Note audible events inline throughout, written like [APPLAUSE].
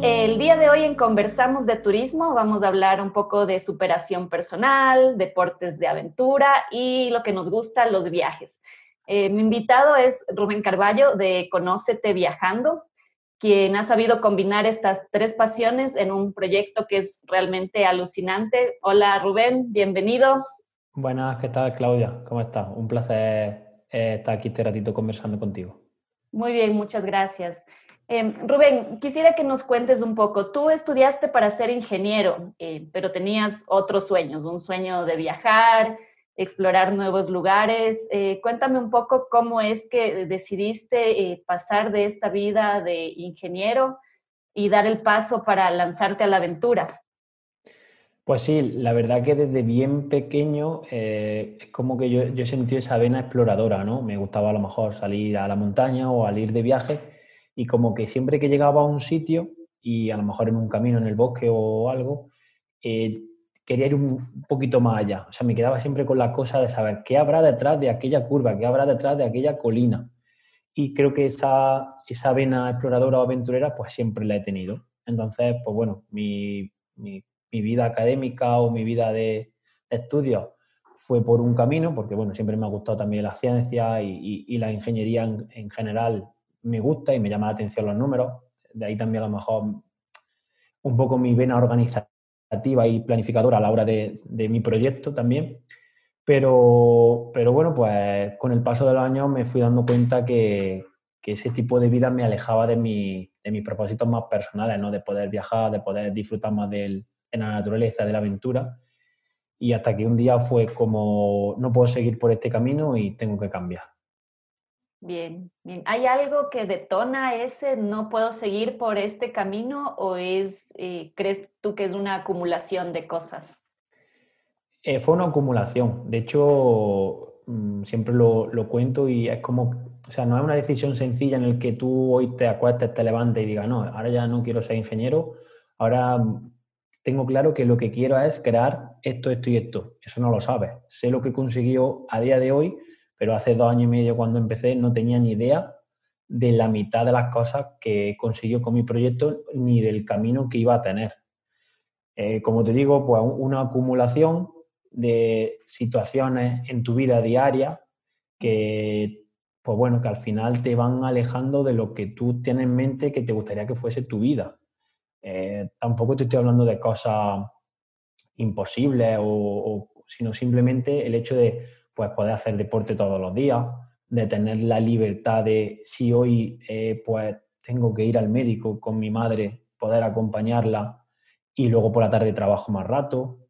El día de hoy en Conversamos de Turismo vamos a hablar un poco de superación personal, deportes de aventura y lo que nos gusta, los viajes. Eh, mi invitado es Rubén Carballo de Conócete Viajando, quien ha sabido combinar estas tres pasiones en un proyecto que es realmente alucinante. Hola Rubén, bienvenido. Buenas, ¿qué tal Claudia? ¿Cómo estás? Un placer eh, estar aquí este ratito conversando contigo. Muy bien, muchas gracias. Em, Rubén, quisiera que nos cuentes un poco. Tú estudiaste para ser ingeniero, eh, pero tenías otros sueños, un sueño de viajar, explorar nuevos lugares. Eh, cuéntame un poco cómo es que decidiste eh, pasar de esta vida de ingeniero y dar el paso para lanzarte a la aventura. Pues sí, la verdad que desde bien pequeño es como que yo, yo he esa vena exploradora, ¿no? Me gustaba a lo mejor salir a la montaña o al ir de viaje y como que siempre que llegaba a un sitio y a lo mejor en un camino en el bosque o algo, eh, quería ir un poquito más allá. O sea, me quedaba siempre con la cosa de saber qué habrá detrás de aquella curva, qué habrá detrás de aquella colina. Y creo que esa, esa vena exploradora o aventurera pues siempre la he tenido. Entonces, pues bueno, mi, mi, vida académica o mi vida de, estudio fue por un camino, porque bueno, siempre me ha gustado también la ciencia y, la ingeniería en, en, general me gusta y me llama la atención los números. De ahí también a lo mejor un poco mi vena organizativa y planificadora a la hora de, mi proyecto también. Pero, pero, bueno, pues con el paso de los años me fui dando cuenta que, ese tipo de vida me alejaba de, mi, de, mis propósitos más personales, ¿no? de poder viajar, de poder disfrutar más de la naturaleza, de la aventura. Y hasta que un día fue como, no puedo seguir por este camino y tengo que cambiar. Bien, bien. ¿Hay algo que detona ese no puedo seguir por este camino o es, eh, crees tú que es una acumulación de cosas? Eh, fue una acumulación. De hecho, mm, siempre lo, cuento y es como, o sea, no es una decisión sencilla en el que tú hoy te acuestes, te levantes y digas, no, ahora ya no quiero ser ingeniero, ahora mm, tengo claro que lo que quiero es crear esto, esto y esto. Eso no lo sabes. Sé lo que consiguió a día de hoy pero hace dos años y medio cuando empecé no tenía ni idea de la mitad de las cosas que consiguió con mi proyecto ni del camino que iba a tener. Eh, como te digo, pues una acumulación de situaciones en tu vida diaria que, pues bueno, que al final te van alejando de lo que tú tienes en mente que te gustaría que fuese tu vida. Eh, tampoco te estoy hablando de cosas imposibles, o, sino simplemente el hecho de pues poder hacer deporte todos los días, de tener la libertad de si hoy eh, pues tengo que ir al médico con mi madre, poder acompañarla y luego por la tarde trabajo más rato.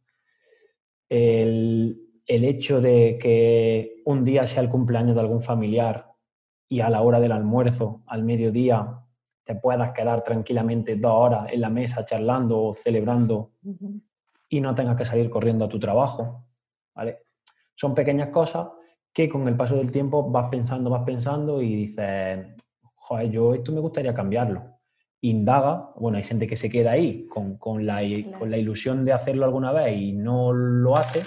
El, el hecho de que un día sea el cumpleaños de algún familiar y a la hora del almuerzo, al mediodía, te puedas quedar tranquilamente dos horas en la mesa charlando o celebrando y no tengas que salir corriendo a tu trabajo. ¿vale? Son pequeñas cosas que con el paso del tiempo vas pensando, vas pensando y dices, joder, yo esto me gustaría cambiarlo. Indaga, bueno, hay gente que se queda ahí con, con, la, con la ilusión de hacerlo alguna vez y no lo hace,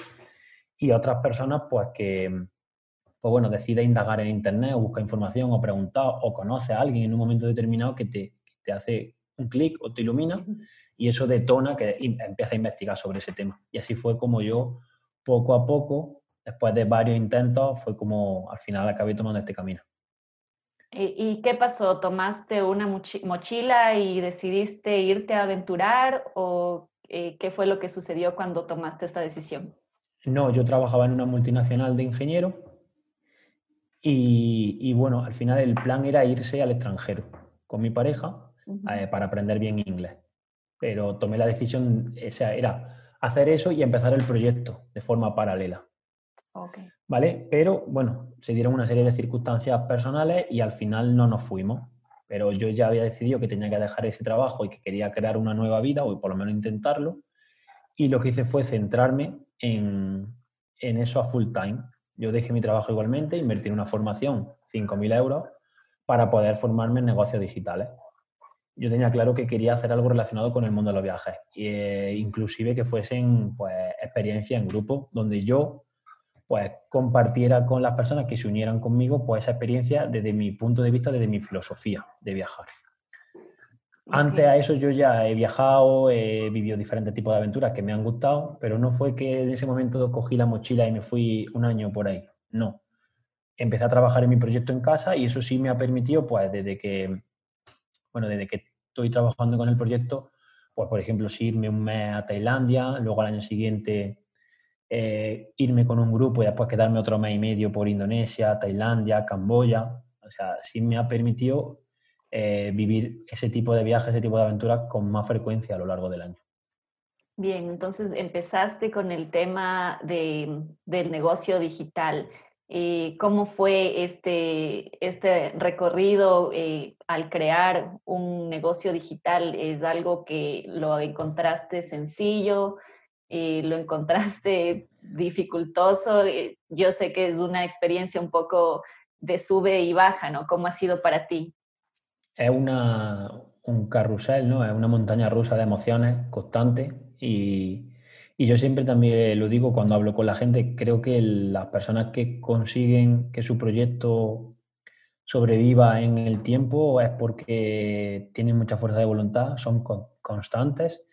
y otras personas, pues que, pues bueno, decide indagar en internet o busca información o preguntar o conoce a alguien en un momento determinado que te, te hace un clic o te ilumina y eso detona que empieza a investigar sobre ese tema. Y así fue como yo, poco a poco, después de varios intentos, fue como al final acabé tomando este camino. ¿Y, qué pasó? ¿Tomaste una mochila y decidiste irte a aventurar o eh, qué fue lo que sucedió cuando tomaste esta decisión? No, yo trabajaba en una multinacional de ingeniero y, bueno, al final el plan era irse al extranjero con mi pareja eh, para aprender bien inglés. Pero tomé la decisión, o sea, era hacer eso y empezar el proyecto de forma paralela. ¿Vale? Pero bueno, se dieron una serie de circunstancias personales y al final no nos fuimos. Pero yo ya había decidido que tenía que dejar ese trabajo y que quería crear una nueva vida, o por lo menos intentarlo. y lo que hice fue centrarme en, en eso a full time. Yo dejé mi trabajo igualmente, invertí en una formación, 5.000 euros, para poder formarme en negocios digitales. Yo tenía claro que quería hacer algo relacionado con el mundo de los viajes, e inclusive que fuesen pues, experiencias en grupo, donde yo pues, compartiera con las personas que se unieran conmigo pues, esa experiencia desde mi punto de vista, desde mi filosofía de viajar. Antes a eso yo ya he viajado, he vivido diferentes tipos de aventuras que me han gustado, pero no fue que en ese momento cogí la mochila y me fui un año por ahí. No. Empecé a trabajar en mi proyecto en casa y eso sí me ha permitido, pues desde que, bueno, desde que estoy trabajando con el proyecto, pues por ejemplo, sí irme un mes a Tailandia, luego al año siguiente eh, irme con un grupo y después quedarme otro mes y medio por Indonesia, Tailandia, Camboya. O sea, sí me ha permitido eh, vivir ese tipo de viajes, ese tipo de aventuras con más frecuencia a lo largo del año. Bien, entonces empezaste con el tema de, del negocio digital. Eh, ¿Cómo fue este, este recorrido eh, al crear un negocio digital? ¿Es algo que lo encontraste sencillo? ¿Lo encontraste dificultoso? yo sé que es una experiencia un poco de sube y baja, ¿no? ¿Cómo ha sido para ti? es una, un carrusel, ¿no? Es una montaña rusa de emociones constante y, y, yo siempre también lo digo cuando hablo con la gente, creo que las personas que consiguen que su proyecto sobreviva en el tiempo es porque tienen mucha fuerza de voluntad, son constantes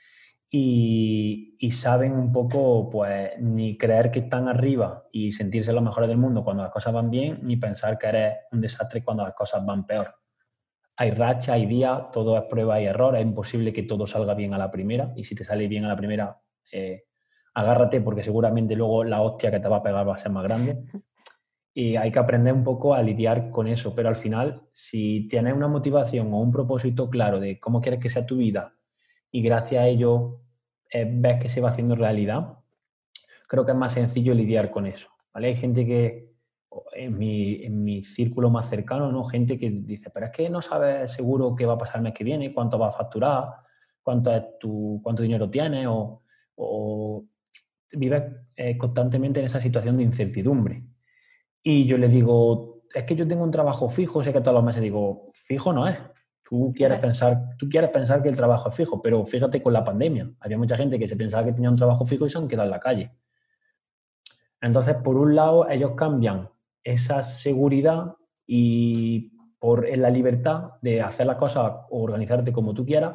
y, y, saben un poco, pues, ni creer que están arriba y sentirse los mejores del mundo cuando las cosas van bien, ni pensar que eres un desastre cuando las cosas van peor hay racha, hay día, todo es prueba y error, es imposible que todo salga bien a la primera y si te sale bien a la primera, eh, agárrate porque seguramente luego la hostia que te va a pegar va a ser más grande. [LAUGHS] Y hay que aprender un poco a lidiar con eso, pero al final, si tienes una motivación o un propósito claro de cómo quieres que sea tu vida y gracias a ello eh, ves que se va haciendo realidad, creo que es más sencillo lidiar con eso. ¿vale? Hay gente que, en mi, en mi, círculo más cercano, ¿no? Gente que dice, pero es que no sabes seguro qué va a pasar el mes que viene, cuánto va a facturar, cuánto, es cuánto dinero tienes, o, o vives eh, constantemente en esa situación de incertidumbre. Y yo le digo, es que yo tengo un trabajo fijo, sé que todos los meses digo, fijo no es. Tú quieres, pensar, tú quieres pensar que el trabajo es fijo, pero fíjate con la pandemia. Había mucha gente que se pensaba que tenía un trabajo fijo y se han quedado en la calle. Entonces, por un lado, ellos cambian esa seguridad y por la libertad de hacer las cosas o organizarte como tú quieras.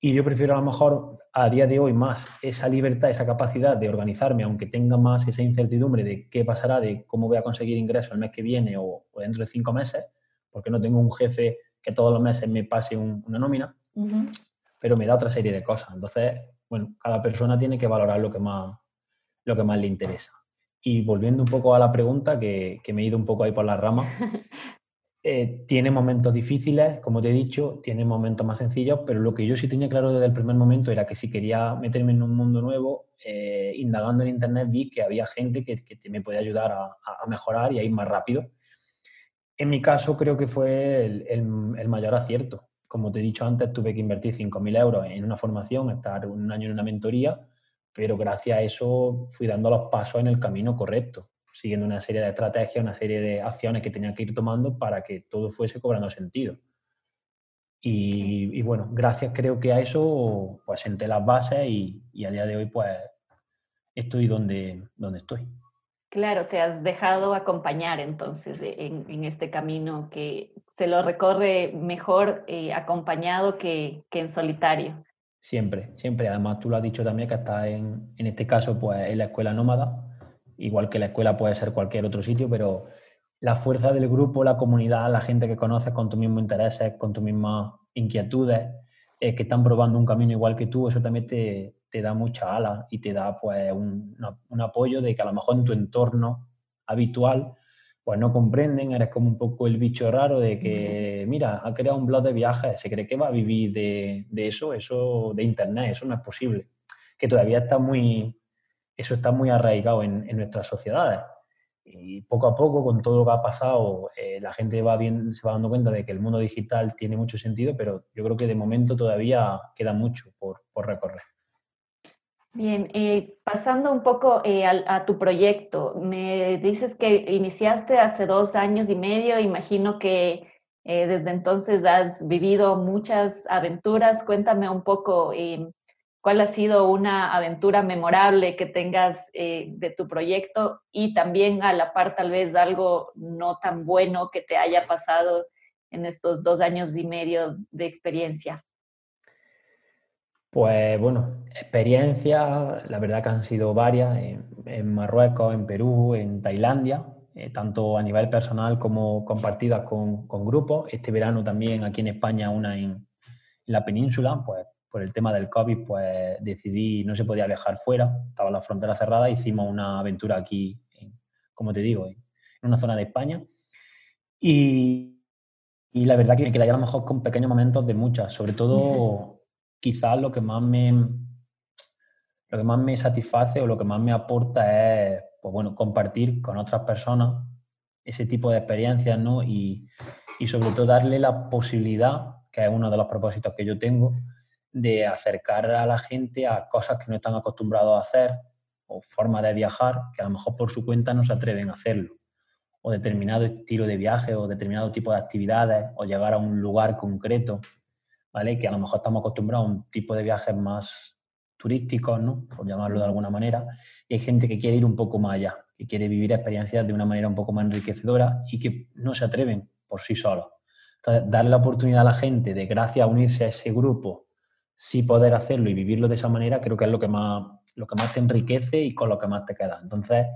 Y yo prefiero a lo mejor a día de hoy más esa libertad, esa capacidad de organizarme, aunque tenga más esa incertidumbre de qué pasará, de cómo voy a conseguir ingresos el mes que viene o, dentro de cinco meses, porque no tengo un jefe que todos los meses me pase una nómina, pero me da otra serie de cosas. Entonces, bueno, cada persona tiene que valorar lo que más, lo que más le interesa. Y volviendo un poco a la pregunta, que, me he ido un poco ahí por la rama, [LAUGHS] eh, tiene momentos difíciles, como te he dicho, tiene momentos más sencillos, pero lo que yo sí tenía claro desde el primer momento era que si quería meterme en un mundo nuevo, eh, indagando en Internet vi que había gente que, me podía ayudar a, mejorar y a ir más rápido. En mi caso creo que fue el, el mayor acierto. Como te he dicho antes, tuve que invertir 5.000 euros en una formación, estar un año en una mentoría pero gracias a eso fui dando los pasos en el camino correcto, siguiendo una serie de estrategias, una serie de acciones que tenía que ir tomando para que todo fuese cobrando sentido. Y, bueno, gracias creo que a eso pues senté las bases y, a día de hoy pues estoy donde, donde estoy. Claro, te has dejado acompañar entonces en, este camino que se lo recorre mejor eh, acompañado que, en solitario. Siempre, siempre. Además, tú lo has dicho también que estás en, en este caso, pues en la escuela nómada, igual que la escuela puede ser cualquier otro sitio, pero la fuerza del grupo, la comunidad, la gente que conoces con tus mismos intereses, con tus mismas inquietudes, eh, que están probando un camino igual que tú, eso también te, te da mucha ala y te da pues un, un, apoyo de que a lo mejor en tu entorno habitual pues no comprenden, eres como un poco el bicho raro de que, mira, ha creado un blog de viajes, se cree que va a vivir de, eso, eso de internet, eso no es posible. Que todavía está muy, eso está muy arraigado en, nuestras sociedades. Y poco a poco, con todo lo que ha pasado, eh, la gente va bien, se va dando cuenta de que el mundo digital tiene mucho sentido, pero yo creo que de momento todavía queda mucho por, por recorrer. Bien, eh, pasando un poco eh, a, tu proyecto, me dices que iniciaste hace dos años y medio, imagino que eh, desde entonces has vivido muchas aventuras. Cuéntame un poco cuál ha sido una aventura memorable que tengas de tu proyecto y también a la par tal vez algo no tan bueno que te haya pasado en estos dos años y medio de experiencia. Pues bueno, experiencias, la verdad que han sido varias, en, Marruecos, en Perú, en Tailandia, eh, tanto a nivel personal como compartidas con, grupos. Este verano también aquí en España, una en, la península, pues por el tema del COVID, pues decidí, no se podía viajar fuera, estaba la frontera cerrada, hicimos una aventura aquí, como te digo, en una zona de España. Y, la verdad que me quedaría a lo mejor con pequeños momentos de muchas, sobre todo [LAUGHS] quizás lo que más me lo que más me satisface o lo que más me aporta es pues bueno, compartir con otras personas ese tipo de experiencias, ¿no? Y, y sobre todo darle la posibilidad, que es uno de los propósitos que yo tengo, de acercar a la gente a cosas que no están acostumbrados a hacer o formas de viajar que a lo mejor por su cuenta no se atreven a hacerlo o determinado estilo de viaje o determinado tipo de actividades o llegar a un lugar concreto ¿vale? Que a lo mejor estamos acostumbrados a un tipo de viajes más turísticos, ¿no? Por llamarlo de alguna manera, y hay gente que quiere ir un poco más allá, que quiere vivir experiencias de una manera un poco más enriquecedora y que no se atreven por sí solos. Entonces, darle la oportunidad a la gente de, gracias a unirse a ese grupo, sí poder hacerlo y vivirlo de esa manera, creo que es lo que más, lo que más te enriquece y con lo que más te queda. Entonces,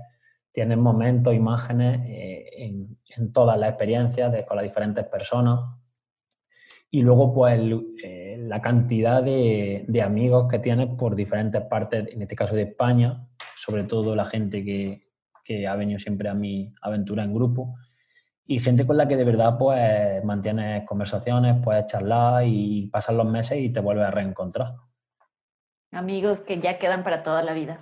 tienes momentos, imágenes eh, en, todas las experiencias con las diferentes personas y luego, pues, eh, la cantidad de, amigos que tienes por diferentes partes, en este caso de España, sobre todo la gente que, ha venido siempre a mi aventura en grupo, y gente con la que de verdad, pues, mantienes conversaciones, puedes charlar y pasan los meses y te vuelves a reencontrar. Amigos que ya quedan para toda la vida.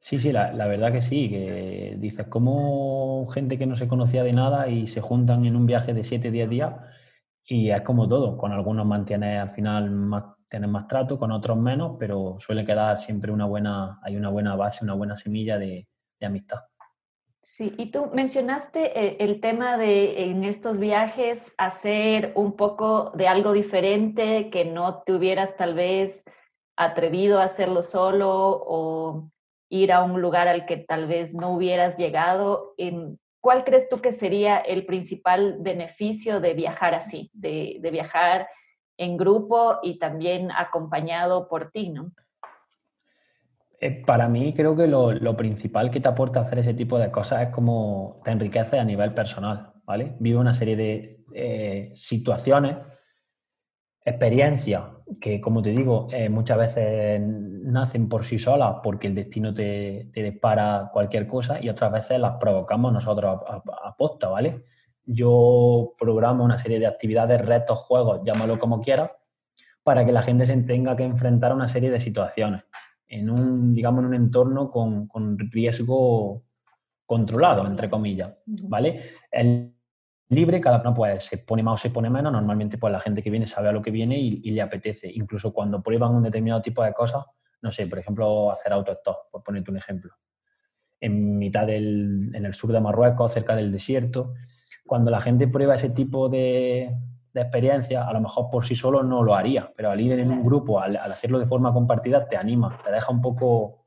Sí, sí, la, la, verdad que sí, que dices, como gente que no se conocía de nada y se juntan en un viaje de 7, 10 días y es como todo, con algunos mantienes al final más, tienes más trato, con otros menos, pero suele quedar siempre una buena, hay una buena base, una buena semilla de, amistad. Sí, y tú mencionaste eh, el, tema de en estos viajes hacer un poco de algo diferente, que no te hubieras tal vez atrevido a hacerlo solo o ir a un lugar al que tal vez no hubieras llegado. En, ¿Cuál crees tú que sería el principal beneficio de viajar así, de, viajar en grupo y también acompañado por ti, ¿no? Eh, para mí creo que lo, principal que te aporta hacer ese tipo de cosas es como te enriquece a nivel personal, ¿vale? Vive una serie de eh, situaciones experiencias que, como te digo, eh, muchas veces nacen por sí solas porque el destino te, te, dispara cualquier cosa y otras veces las provocamos nosotros a, posta, ¿vale? Yo programo una serie de actividades, retos, juegos, llámalo como quieras, para que la gente se tenga que enfrentar a una serie de situaciones en un, digamos, en un entorno con, con riesgo controlado, entre comillas, ¿vale? El, libre, cada uno pues se pone más o se pone menos, normalmente pues la gente que viene sabe a lo que viene y, le apetece, incluso cuando prueban un determinado tipo de cosas, no sé, por ejemplo, hacer autostop, por ponerte un ejemplo, en mitad del, en el sur de Marruecos, cerca del desierto, cuando la gente prueba ese tipo de, de experiencia, a lo mejor por sí solo no lo haría, pero al ir en un grupo, al, hacerlo de forma compartida, te anima, te deja un poco,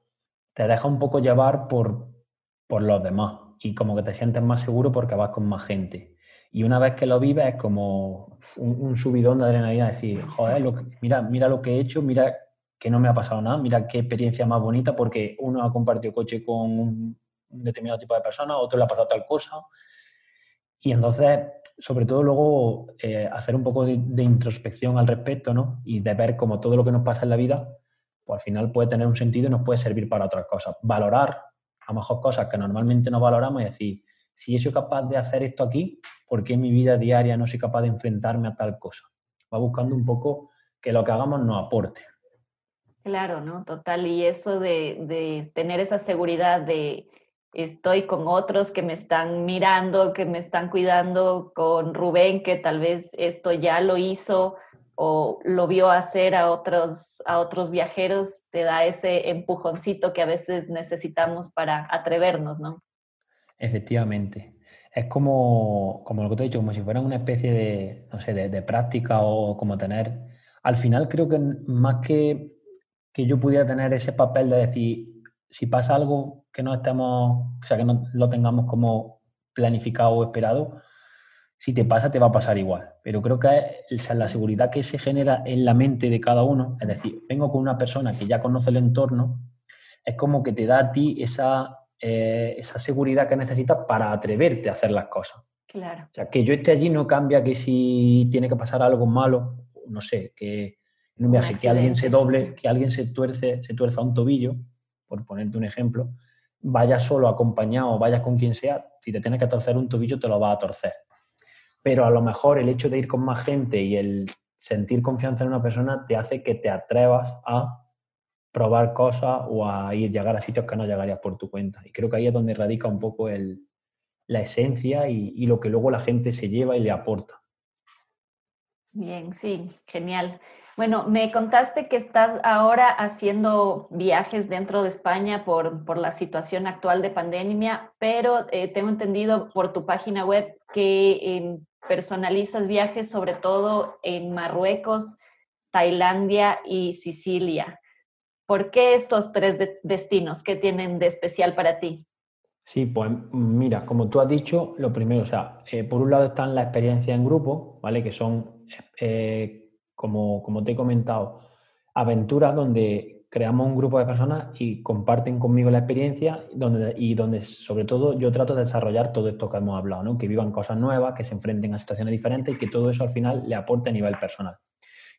te deja un poco llevar por, por los demás. Y como que te sientes más seguro porque vas con más gente. Y una vez que lo vives es como un, subidón de adrenalina, decir, joder, mira, mira lo que he hecho, mira que no me ha pasado nada, mira qué experiencia más bonita porque uno ha compartido coche con un, determinado tipo de persona, otro le ha pasado tal cosa. Y entonces, sobre todo luego, eh, hacer un poco de, introspección al respecto, ¿no? Y de ver cómo todo lo que nos pasa en la vida, pues al final puede tener un sentido y nos puede servir para otras cosas. Valorar a lo mejor cosas que normalmente no valoramos y decir, si yo soy capaz de hacer esto aquí, ¿por qué en mi vida diaria no soy capaz de enfrentarme a tal cosa? Va buscando un poco que lo que hagamos nos aporte. Claro, ¿no? Total. Y eso de, tener esa seguridad de estoy con otros que me están mirando, que me están cuidando, con Rubén, que tal vez esto ya lo hizo, o lo vio hacer a otros, a otros viajeros, te da ese empujoncito que a veces necesitamos para atrevernos, ¿no? Efectivamente. Es como, como lo que te he dicho, como si fuera una especie de, no sé, de, práctica o como tener... Al final creo que más que, que yo pudiera tener ese papel de decir, si pasa algo que no estemos, o sea, que no lo tengamos como planificado o esperado, si te pasa, te va a pasar igual. Pero creo que la seguridad que se genera en la mente de cada uno, es decir, vengo con una persona que ya conoce el entorno, es como que te da a ti esa, eh, esa seguridad que necesitas para atreverte a hacer las cosas. Claro. O sea, que yo esté allí no cambia que si tiene que pasar algo malo, no sé, que en un viaje, que alguien se doble, que alguien se tuerce, se tuerza un tobillo, por ponerte un ejemplo, vaya solo, acompañado, vaya con quien sea, si te tienes que torcer un tobillo, te lo va a torcer pero a lo mejor el hecho de ir con más gente y el sentir confianza en una persona te hace que te atrevas a probar cosas o a ir llegar a sitios que no llegarías por tu cuenta. Y creo que ahí es donde radica un poco el, la esencia y, lo que luego la gente se lleva y le aporta. Bien, sí, genial. Bueno, me contaste que estás ahora haciendo viajes dentro de España por, la situación actual de pandemia, pero eh, tengo entendido por tu página web que em, personalizas viajes sobre todo en Marruecos, Tailandia y Sicilia. ¿Por qué estos tres destinos? ¿Qué tienen de especial para ti? Sí, pues mira, como tú has dicho, lo primero, o sea, eh, por un lado están la experiencia en grupo, ¿vale? Que son, eh, como, como te he comentado, aventuras donde creamos un grupo de personas y comparten conmigo la experiencia donde, y donde sobre todo yo trato de desarrollar todo esto que hemos hablado, ¿no? que vivan cosas nuevas, que se enfrenten a situaciones diferentes y que todo eso al final le aporte a nivel personal.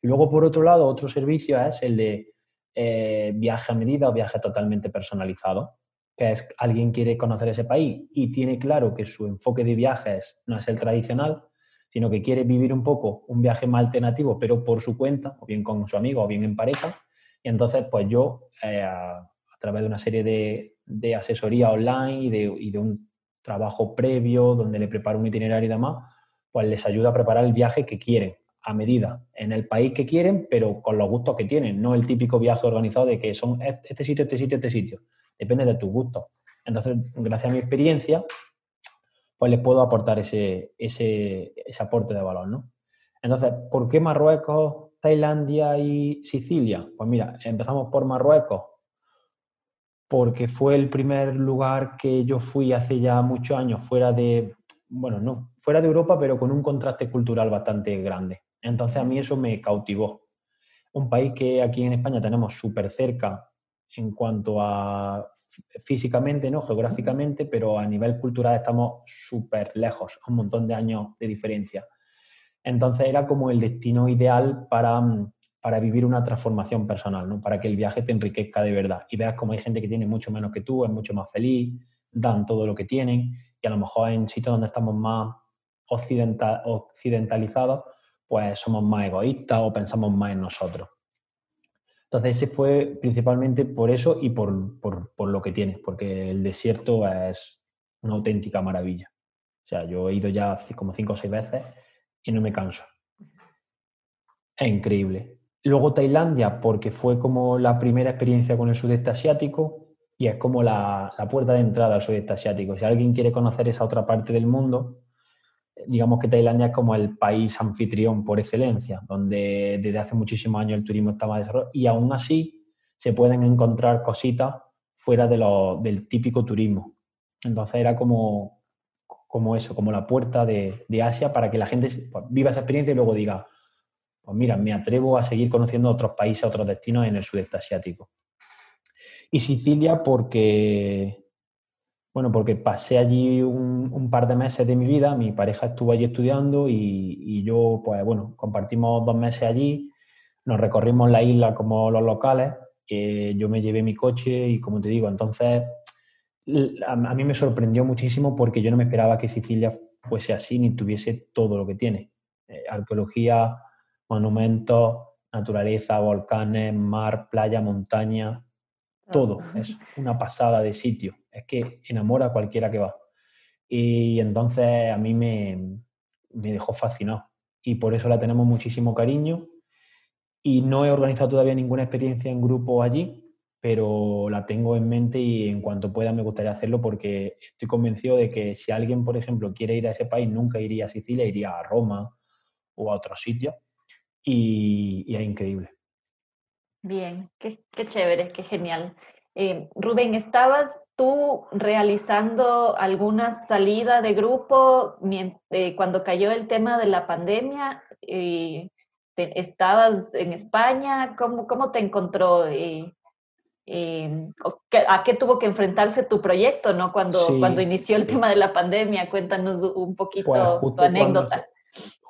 Y luego, por otro lado, otro servicio es el de eh, viaje a medida o viaje totalmente personalizado, que es alguien quiere conocer ese país y tiene claro que su enfoque de viajes no es el tradicional, sino que quiere vivir un poco un viaje más alternativo, pero por su cuenta, o bien con su amigo, o bien en pareja, y entonces, pues yo, eh, a, través de una serie de, asesoría online y de, y de, un trabajo previo donde le preparo un itinerario y demás, pues les ayuda a preparar el viaje que quieren, a medida, en el país que quieren, pero con los gustos que tienen, no el típico viaje organizado de que son este sitio, este sitio, este sitio. Depende de tus gustos. Entonces, gracias a mi experiencia, pues les puedo aportar ese, ese, ese aporte de valor, ¿no? Entonces, ¿por qué Marruecos Tailandia y Sicilia? Pues mira, empezamos por Marruecos, porque fue el primer lugar que yo fui hace ya muchos años fuera de, bueno, no, fuera de Europa, pero con un contraste cultural bastante grande. Entonces a mí eso me cautivó. Un país que aquí en España tenemos súper cerca en cuanto a físicamente, ¿no? geográficamente, pero a nivel cultural estamos súper lejos, un montón de años de diferencia. Entonces era como el destino ideal para, para vivir una transformación personal, ¿no? para que el viaje te enriquezca de verdad y veas como hay gente que tiene mucho menos que tú, es mucho más feliz, dan todo lo que tienen y a lo mejor en sitios donde estamos más occidental, occidentalizados, pues somos más egoístas o pensamos más en nosotros. Entonces ese fue principalmente por eso y por, por, por lo que tiene, porque el desierto es una auténtica maravilla. O sea, yo he ido ya como cinco o seis veces y no me canso. Es increíble. Luego Tailandia, porque fue como la primera experiencia con el sudeste asiático y es como la, puerta de entrada al sudeste asiático. Si alguien quiere conocer esa otra parte del mundo, digamos que Tailandia es como el país anfitrión por excelencia, donde desde hace muchísimos años el turismo está más desarrollado y aún así se pueden encontrar cositas fuera de lo, del típico turismo. Entonces era como, como eso, como la puerta de, Asia para que la gente pues, viva esa experiencia y luego diga, pues mira, me atrevo a seguir conociendo otros países, otros destinos en el sudeste asiático. Y Sicilia porque, bueno, porque pasé allí un, par de meses de mi vida, mi pareja estuvo allí estudiando y, yo, pues bueno, compartimos dos meses allí, nos recorrimos la isla como los locales, eh, yo me llevé mi coche y como te digo, entonces a mí me sorprendió muchísimo porque yo no me esperaba que Sicilia fuese así ni tuviese todo lo que tiene. Eh, arqueología, monumentos, naturaleza, volcanes, mar, playa, montaña, todo. Es una pasada de sitio. Es que enamora a cualquiera que va. Y entonces a mí me, me dejó fascinado. Y por eso la tenemos muchísimo cariño. Y no he organizado todavía ninguna experiencia en grupo allí, pero la tengo en mente y en cuanto pueda me gustaría hacerlo porque estoy convencido de que si alguien, por ejemplo, quiere ir a ese país, nunca iría a Sicilia, iría a Roma o a otro sitio y, es increíble. Bien, qué, chévere, qué genial. Eh, Rubén, ¿estabas tú realizando alguna salida de grupo eh, cuando cayó el tema de la pandemia? Eh, ¿Estabas en España? ¿Cómo, cómo te encontró? ¿A qué tuvo que enfrentarse tu proyecto ¿no? cuando, cuando inició el tema de la pandemia? Cuéntanos un poquito pues tu anécdota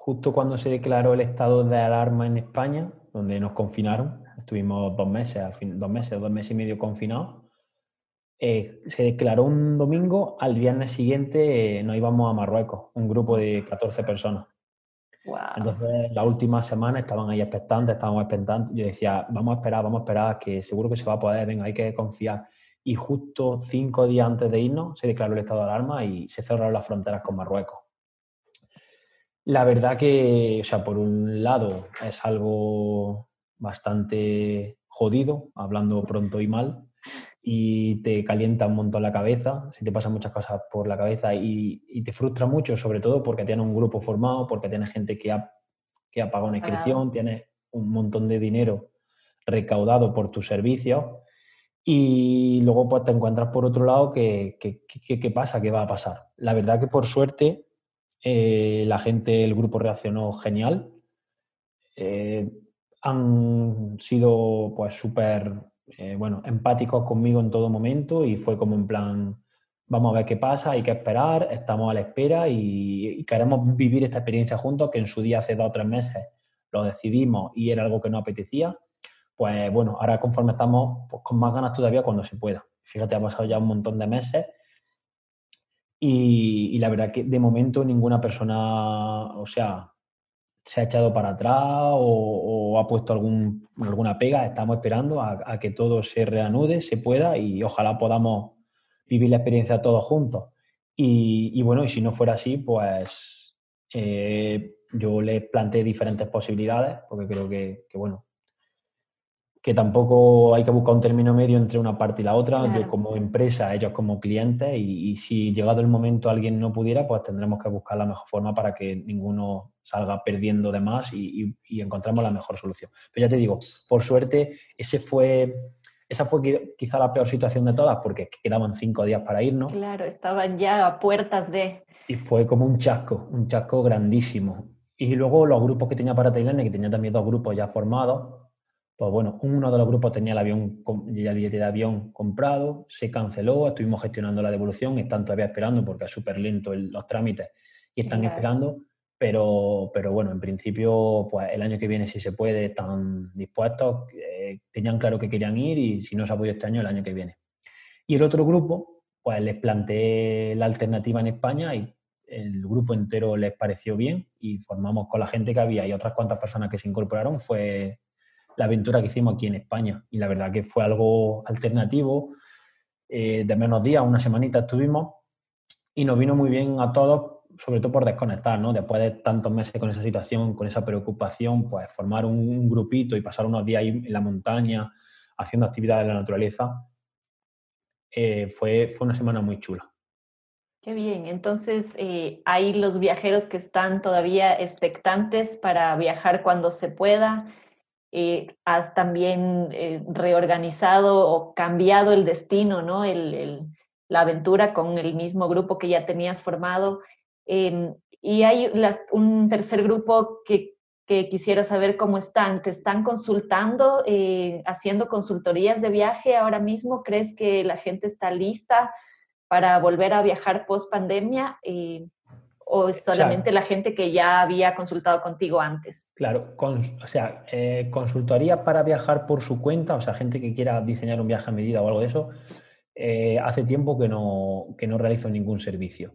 justo cuando se declaró el estado de alarma en España, donde nos confinaron, estuvimos dos meses, dos meses, dos meses y medio confinados, eh, se declaró un domingo, al viernes siguiente eh, nos íbamos a Marruecos, un grupo de 14 personas. Entonces, la última semana estaban ahí expectantes, estábamos expectantes. Yo decía, vamos a esperar, vamos a esperar, que seguro que se va a poder, venga, hay que confiar. Y justo cinco días antes de irnos se declaró el estado de alarma y se cerraron las fronteras con Marruecos. La verdad que, o sea, por un lado es algo bastante jodido, hablando pronto y mal, y te calienta un montón la cabeza, si te pasan muchas cosas por la cabeza y, te frustra mucho, sobre todo porque tienes un grupo formado, porque tienes gente que ha, que ha pagado una inscripción, tienes un montón de dinero recaudado por tus servicios y luego pues te encuentras por otro lado que, ¿qué pasa? ¿Qué va a pasar? La verdad que por suerte eh, la gente, el grupo reaccionó genial. Eh, han sido pues súper eh, bueno, empáticos conmigo en todo momento y fue como en plan, vamos a ver qué pasa, hay que esperar, estamos a la espera y, queremos vivir esta experiencia juntos, que en su día hace dos o tres meses lo decidimos y era algo que no apetecía. Pues bueno, ahora conforme estamos pues, con más ganas todavía cuando se pueda. Fíjate, ha pasado ya un montón de meses y, la verdad que de momento ninguna persona, o sea, se ha echado para atrás o, ha puesto algún, alguna pega. Estamos esperando a, que todo se reanude, se pueda y ojalá podamos vivir la experiencia todos juntos. Y, bueno, y si no fuera así, pues eh, yo les planteé diferentes posibilidades, porque creo que, que bueno, que tampoco hay que buscar un término medio entre una parte y la otra, yo como empresa, ellos como clientes, y, si llegado el momento alguien no pudiera, pues tendremos que buscar la mejor forma para que ninguno salga perdiendo de más y, encontremos la mejor solución. Pero ya te digo, por suerte, ese fue, esa fue quizá la peor situación de todas, porque quedaban cinco días para irnos. Claro, estaban ya a puertas de... Y fue como un chasco, un chasco grandísimo. Y luego los grupos que tenía para Tailandia, que tenía también dos grupos ya formados, pues bueno, uno de los grupos tenía el avión, ya el billete de avión comprado, se canceló, estuvimos gestionando la devolución, están todavía esperando porque es súper lento los trámites y están esperando, pero, pero bueno, en principio, pues el año que viene, si se puede, están dispuestos, eh, tenían claro que querían ir y si no se podido este año, el año que viene. Y el otro grupo, pues les planteé la alternativa en España y el grupo entero les pareció bien y formamos con la gente que había y otras cuantas personas que se incorporaron, fue la aventura que hicimos aquí en España. Y la verdad que fue algo alternativo, eh, de menos días, una semanita estuvimos, y nos vino muy bien a todos, sobre todo por desconectar, ¿no? Después de tantos meses con esa situación, con esa preocupación, pues formar un, grupito y pasar unos días ahí en la montaña haciendo actividades en la naturaleza, eh, fue, fue una semana muy chula. Qué bien, entonces eh, hay los viajeros que están todavía expectantes para viajar cuando se pueda. Eh, has también eh, reorganizado o cambiado el destino, ¿no? la aventura con el mismo grupo que ya tenías formado. Em, y hay un tercer grupo que, quisiera saber cómo están. ¿Te están consultando, eh, haciendo consultorías de viaje ahora mismo? ¿Crees que la gente está lista para volver a viajar post pandemia? O es solamente la gente que ya había consultado contigo antes? Claro, o sea, eh, consultoría para viajar por su cuenta, o sea, gente que quiera diseñar un viaje a medida o algo de eso, eh, hace tiempo que no, que no realizo ningún servicio.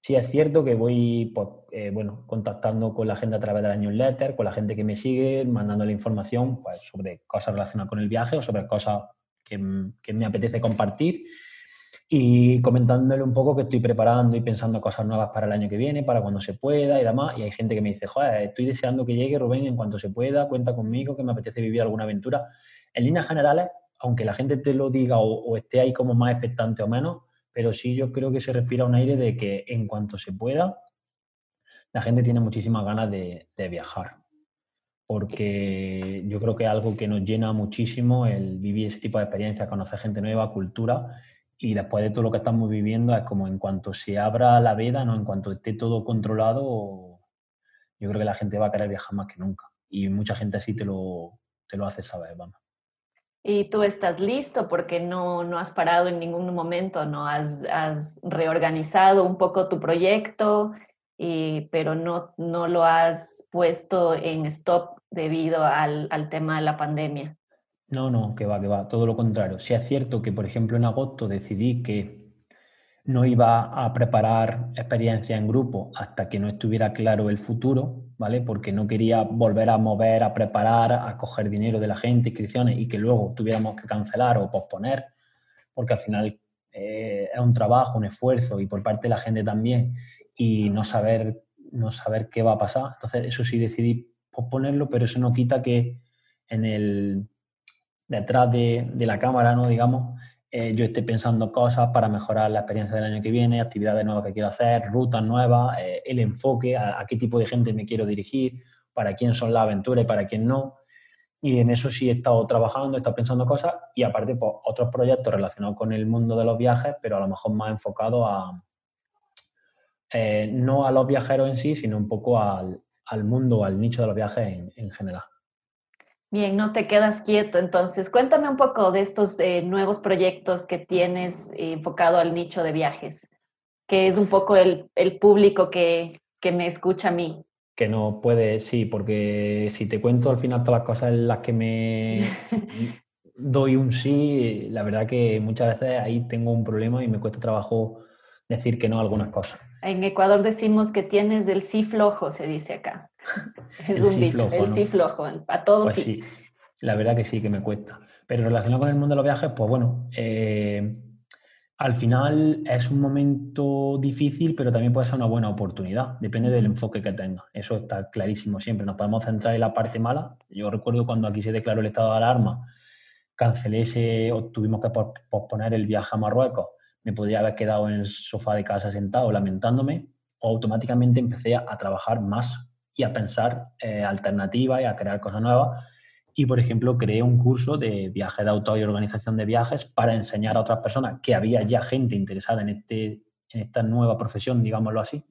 Sí es cierto que voy pues, eh, bueno, contactando con la gente a través de la newsletter, con la gente que me sigue, mandando la información pues, sobre cosas relacionadas con el viaje o sobre cosas que, que me apetece compartir y comentándole un poco que estoy preparando y pensando cosas nuevas para el año que viene, para cuando se pueda y demás. Y hay gente que me dice, joder, estoy deseando que llegue Rubén en cuanto se pueda, cuenta conmigo, que me apetece vivir alguna aventura. En líneas generales, aunque la gente te lo diga o, esté ahí como más expectante o menos, pero sí yo creo que se respira un aire de que en cuanto se pueda, la gente tiene muchísimas ganas de, de viajar porque yo creo que es algo que nos llena muchísimo el vivir ese tipo de experiencias, conocer gente nueva, cultura y después de todo lo que estamos viviendo es como en cuanto se abra la veda, ¿no? en cuanto esté todo controlado, yo creo que la gente va a querer viajar más que nunca. Y mucha gente así te lo, te lo hace saber, vamos. Y tú estás listo porque no, no has parado en ningún momento, no has, has reorganizado un poco tu proyecto, y, pero no, no lo has puesto en stop debido al, al tema de la pandemia. No, no, que va, que va, todo lo contrario. Si es cierto que, por ejemplo, en agosto decidí que no iba a preparar experiencia en grupo hasta que no estuviera claro el futuro, ¿vale? Porque no quería volver a mover, a preparar, a coger dinero de la gente, inscripciones y que luego tuviéramos que cancelar o posponer, porque al final eh, es un trabajo, un esfuerzo y por parte de la gente también y no saber, no saber qué va a pasar. Entonces, eso sí decidí posponerlo, pero eso no quita que en el detrás de, la cámara, ¿no? Digamos, eh, yo esté pensando cosas para mejorar la experiencia del año que viene, actividades nuevas que quiero hacer, rutas nuevas, eh, el enfoque, a, qué tipo de gente me quiero dirigir, para quién son las aventuras y para quién no. Y en eso sí he estado trabajando, he estado pensando cosas y aparte pues, otros proyectos relacionados con el mundo de los viajes, pero a lo mejor más enfocados a, eh, no a los viajeros en sí, sino un poco al, al mundo, al nicho de los viajes en general. Bien, no te quedas quieto. Entonces, cuéntame un poco de estos eh, nuevos proyectos que tienes eh, enfocado al nicho de viajes, que es un poco el, público que, me escucha a mí. Que no puede, sí, porque si te cuento al final todas las cosas en las que me [LAUGHS] doy un sí, la verdad que muchas veces ahí tengo un problema y me cuesta trabajo decir que no a algunas cosas. En Ecuador decimos que tienes el sí flojo, se dice acá. [LAUGHS] Es un dicho, el sí flojo, a todos pues sí. La verdad que sí, que me cuesta. Pero relacionado con el mundo de los viajes, pues bueno, eh, al final es un momento difícil, pero también puede ser una buena oportunidad. Depende del enfoque que tenga. Eso está clarísimo siempre. Nos podemos centrar en la parte mala. Yo recuerdo cuando aquí se declaró el estado de alarma, cancelé ese, o tuvimos que posponer el viaje a Marruecos. Me podría haber quedado en el sofá de casa sentado lamentándome, o automáticamente empecé a trabajar más y a pensar eh, alternativas y a crear cosas nuevas. Y, por ejemplo, creé un curso de viaje de auto y organización de viajes para enseñar a otras personas que había ya gente interesada en, este, en esta nueva profesión, digámoslo así.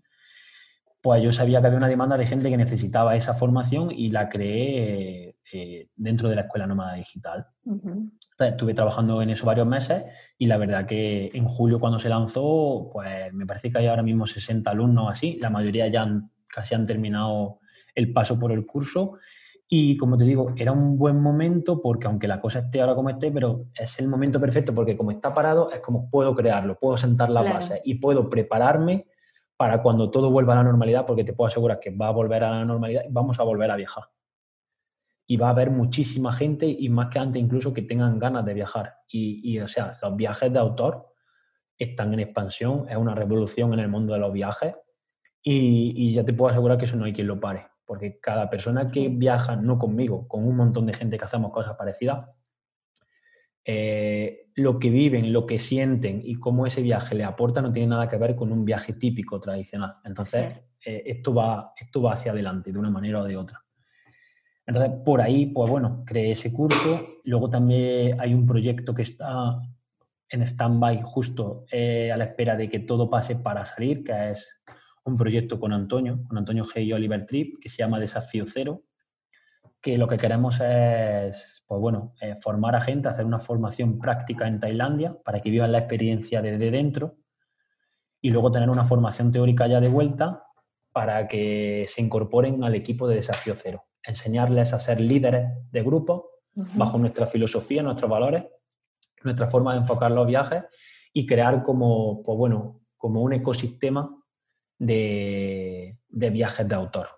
Pues yo sabía que había una demanda de gente que necesitaba esa formación y la creé eh, dentro de la Escuela Nómada Digital. estuve trabajando en eso varios meses y la verdad que en julio cuando se lanzó, pues me parece que hay ahora mismo 60 alumnos así, la mayoría ya han casi han terminado el paso por el curso. Y como te digo, era un buen momento porque aunque la cosa esté ahora como esté, pero es el momento perfecto porque como está parado, es como puedo crearlo, puedo sentar la base y puedo prepararme para cuando todo vuelva a la normalidad, porque te puedo asegurar que va a volver a la normalidad y vamos a volver a viajar. Y va a haber muchísima gente y más que antes incluso que tengan ganas de viajar. Y, y o sea, los viajes de autor están en expansión, es una revolución en el mundo de los viajes y, ya te puedo asegurar que eso no hay quien lo pare, porque cada persona que viaja, no conmigo, con un montón de gente que hacemos cosas parecidas, eh, lo que viven, lo que sienten y cómo ese viaje le aporta no tiene nada que ver con un viaje típico tradicional. Entonces, eh, esto, va, esto va hacia adelante de una manera o de otra. Entonces, por ahí, pues bueno, creé ese curso. Luego también hay un proyecto que está en stand-by justo eh, a la espera de que todo pase para salir, que es un proyecto con Antonio, con Antonio G. y Oliver Tripp, que se llama Desafío Cero, que lo que queremos es, pues bueno, eh, formar a gente, hacer una formación práctica en Tailandia para que vivan la experiencia desde dentro y luego tener una formación teórica ya de vuelta para que se incorporen al equipo de Desafío Cero. Enseñarles a ser líderes de grupo bajo nuestra filosofía, nuestros valores, nuestra forma de enfocar los viajes y crear como, pues bueno, como un ecosistema de, viajes de autor.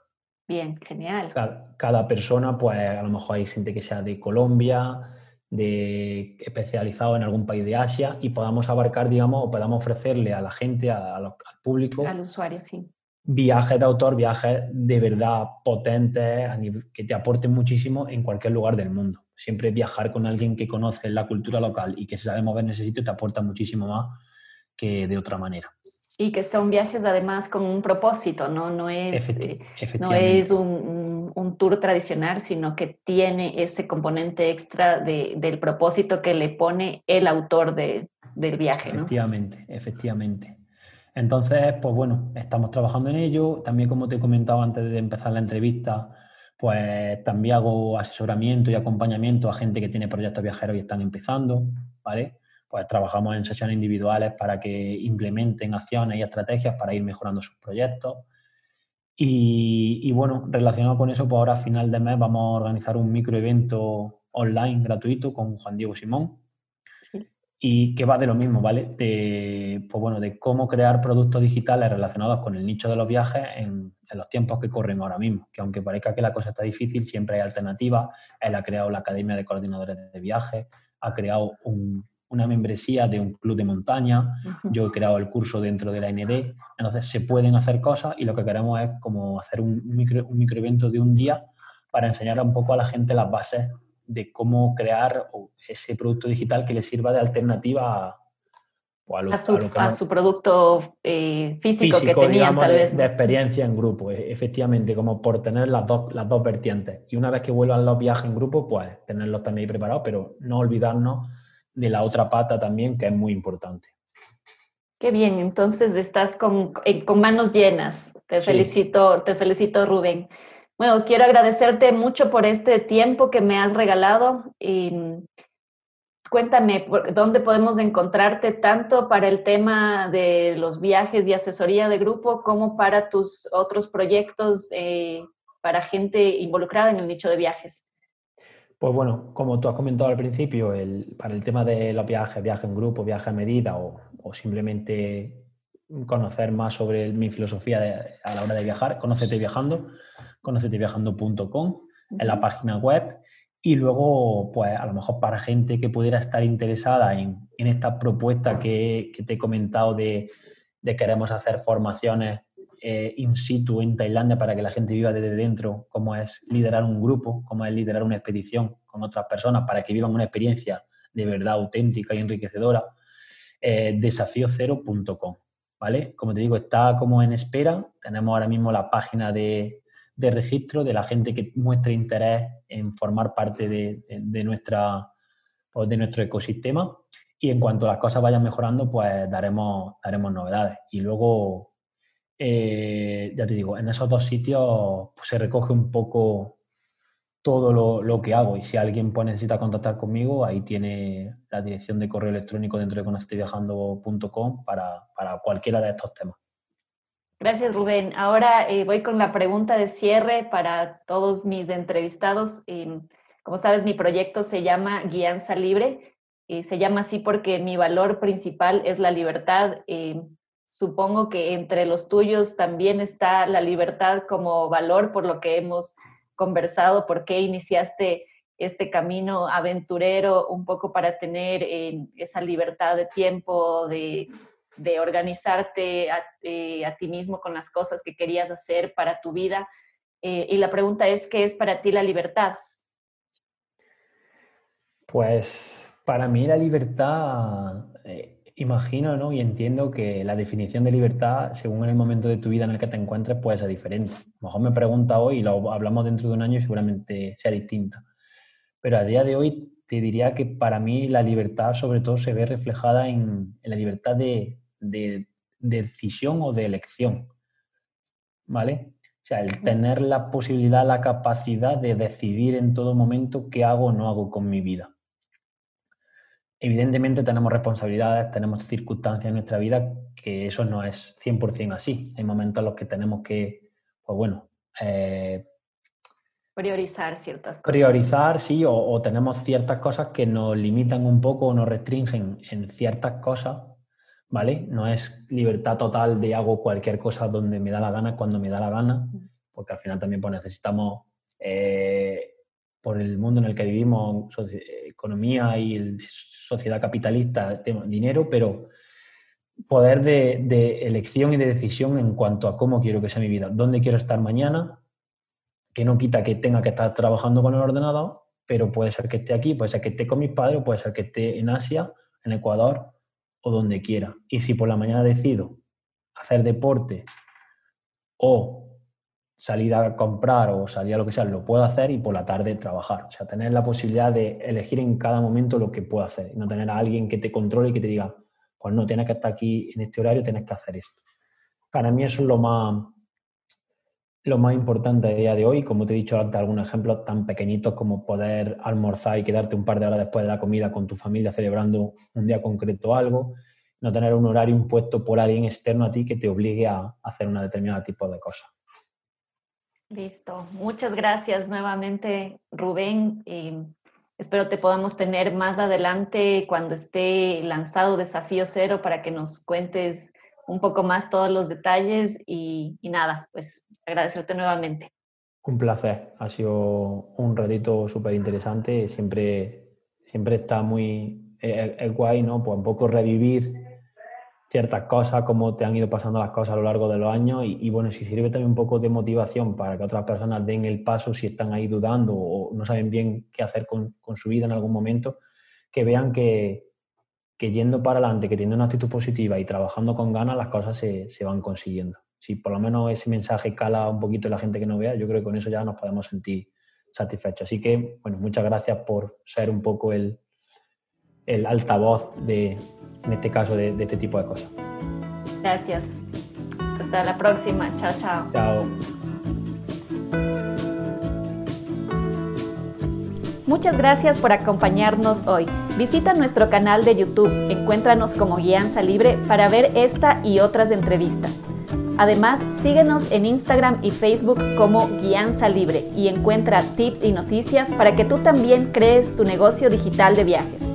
Bien, genial. Cada, persona, pues a lo mejor hay gente que sea de Colombia, de especializado en algún país de Asia y podamos abarcar, digamos, o podamos ofrecerle a la gente, al público. Al usuario, sí. Viajes de autor, viajes de verdad potentes, que te aporten muchísimo en cualquier lugar del mundo. Siempre viajar con alguien que conoce la cultura local y que se sabe mover en ese sitio te aporta muchísimo más que de otra manera. Y que son viajes además con un propósito, ¿no? No es, eh, no es un, un, tour tradicional, sino que tiene ese componente extra de, del propósito que le pone el autor de, del viaje. Efectivamente, efectivamente. Entonces, pues bueno, estamos trabajando en ello. También, como te he comentado antes de empezar la entrevista, pues también hago asesoramiento y acompañamiento a gente que tiene proyectos viajeros y están empezando, ¿vale? Pues trabajamos en sesiones individuales para que implementen acciones y estrategias para ir mejorando sus proyectos. Y, bueno, relacionado con eso, pues ahora a final de mes vamos a organizar un microevento online gratuito con Juan Diego Simón. Y que va de lo mismo, ¿vale? De, pues bueno, de cómo crear productos digitales relacionados con el nicho de los viajes en, en, los tiempos que corren ahora mismo. Que aunque parezca que la cosa está difícil, siempre hay alternativas. Él ha creado la Academia de Coordinadores de Viajes, ha creado un, una membresía de un club de montaña, yo he creado el curso dentro de la ND, entonces se pueden hacer cosas y lo que queremos es como hacer un, micro, un microevento de un día para enseñar un poco a la gente las bases de cómo crear ese producto digital que le sirva de alternativa a, a, su, producto eh, físico, que tenía tal vez. De, experiencia en grupo, e, efectivamente, como por tener las dos, las dos vertientes. Y una vez que vuelvan los viajes en grupo, pues tenerlos también preparados, pero no olvidarnos de la otra pata también, que es muy importante. Qué bien, entonces estás con, eh, con manos llenas. Te felicito, te felicito, Rubén. Bueno, quiero agradecerte mucho por este tiempo que me has regalado. Y cuéntame, ¿dónde podemos encontrarte tanto para el tema de los viajes y asesoría de grupo como para tus otros proyectos eh, para gente involucrada en el nicho de viajes? Pues bueno, como tú has comentado al principio, para el tema de los viajes, viaje en grupo, viaje a medida o, simplemente conocer más sobre mi filosofía a la hora de viajar, Conócete Viajando, conoceteviajando.com, en la página web. Y luego, pues a lo mejor para gente que pudiera estar interesada en, esta propuesta que, te he comentado de, de queremos hacer formaciones eh, in situ en Tailandia para que la gente viva desde dentro, como es liderar un grupo, como es liderar una expedición con otras personas para que vivan una experiencia de verdad auténtica y enriquecedora, eh, desafiocero.com. ¿Vale? Como te digo, está como en espera. Tenemos ahora mismo la página de, registro de la gente que muestre interés en formar parte de, nuestra, pues, de nuestro ecosistema. Y en cuanto las cosas vayan mejorando, pues daremos, daremos novedades. Y luego eh, ya te digo, en esos dos sitios pues, se recoge un poco todo lo, que hago y si alguien pues, necesita contactar conmigo, ahí tiene la dirección de correo electrónico dentro de conoceteviajando.com para, para cualquiera de estos temas. Gracias, Rubén. Ahora eh, voy con la pregunta de cierre para todos mis entrevistados. Em, como sabes, mi proyecto se llama Guianza Libre. y se llama así porque mi valor principal es la libertad. Supongo que entre los tuyos también está la libertad como valor por lo que hemos conversado, por qué iniciaste este camino aventurero un poco para tener eh, esa libertad de tiempo, de, organizarte eh, a, ti mismo con las cosas que querías hacer para tu vida. Eh, y la pregunta es, ¿qué es para ti la libertad? Pues para mí la libertad imagino ¿no? y entiendo que la definición de libertad, según el momento de tu vida en el que te encuentres, puede ser diferente. A lo mejor me pregunta hoy y lo hablamos dentro de un año y seguramente sea distinta. Pero a día de hoy te diría que para mí la libertad sobre todo se ve reflejada en, la libertad de, de, decisión o de elección. ¿Vale? O sea, el tener la posibilidad, la capacidad de decidir en todo momento qué hago o no hago con mi vida. Evidentemente tenemos responsabilidades, tenemos circunstancias en nuestra vida que eso no es 100% así. Hay momentos en los que tenemos que, pues bueno, eh, priorizar ciertas cosas. Priorizar, sí, o, tenemos ciertas cosas que nos limitan un poco o nos restringen en ciertas cosas, ¿vale? No es libertad total de hago cualquier cosa donde me da la gana, cuando me da la gana, porque al final también pues, necesitamos eh, por el mundo en el que vivimos, economía y sociedad capitalista, dinero, pero poder de, elección y de decisión en cuanto a cómo quiero que sea mi vida, dónde quiero estar mañana, que no quita que tenga que estar trabajando con el ordenador, pero puede ser que esté aquí, puede ser que esté con mis padres, puede ser que esté en Asia, en Ecuador o donde quiera. Y si por la mañana decido hacer deporte o salir a comprar o salir a lo que sea, lo puedo hacer y por la tarde trabajar. O sea, tener la posibilidad de elegir en cada momento lo que puedo hacer. Y no tener a alguien que te controle y que te diga, pues no, tienes que estar aquí en este horario, tienes que hacer esto. Para mí eso es lo más, lo más importante a día de hoy. Como te he dicho antes, algunos ejemplos tan pequeñitos como poder almorzar y quedarte un par de horas después de la comida con tu familia celebrando un día concreto algo. No tener un horario impuesto por alguien externo a ti que te obligue a hacer una determinada tipo de cosas. Listo. Muchas gracias nuevamente, Rubén. y espero te podamos tener más adelante cuando esté lanzado Desafío Cero para que nos cuentes un poco más todos los detalles y, nada, pues agradecerte nuevamente. Un placer, ha sido un ratito súper interesante, siempre, siempre está muy, es, guay, ¿no? Pues un poco revivir ciertas cosas, cómo te han ido pasando las cosas a lo largo de los años y, bueno, si sirve también un poco de motivación para que otras personas den el paso si están ahí dudando o no saben bien qué hacer con, su vida en algún momento, que vean que, que, yendo para adelante, que teniendo una actitud positiva y trabajando con ganas, las cosas se, se van consiguiendo. Si por lo menos ese mensaje cala un poquito en la gente que no vea, yo creo que con eso ya nos podemos sentir satisfechos. Así que, bueno, muchas gracias por ser un poco el, el altavoz de, en este caso, de, este tipo de cosas. Gracias. Hasta la próxima. Chao, chao. Chao. Muchas gracias por acompañarnos hoy. Visita nuestro canal de YouTube, encuéntranos como Guianza Libre para ver esta y otras entrevistas. Además, síguenos en Instagram y Facebook como Guianza Libre y encuentra tips y noticias para que tú también crees tu negocio digital de viajes.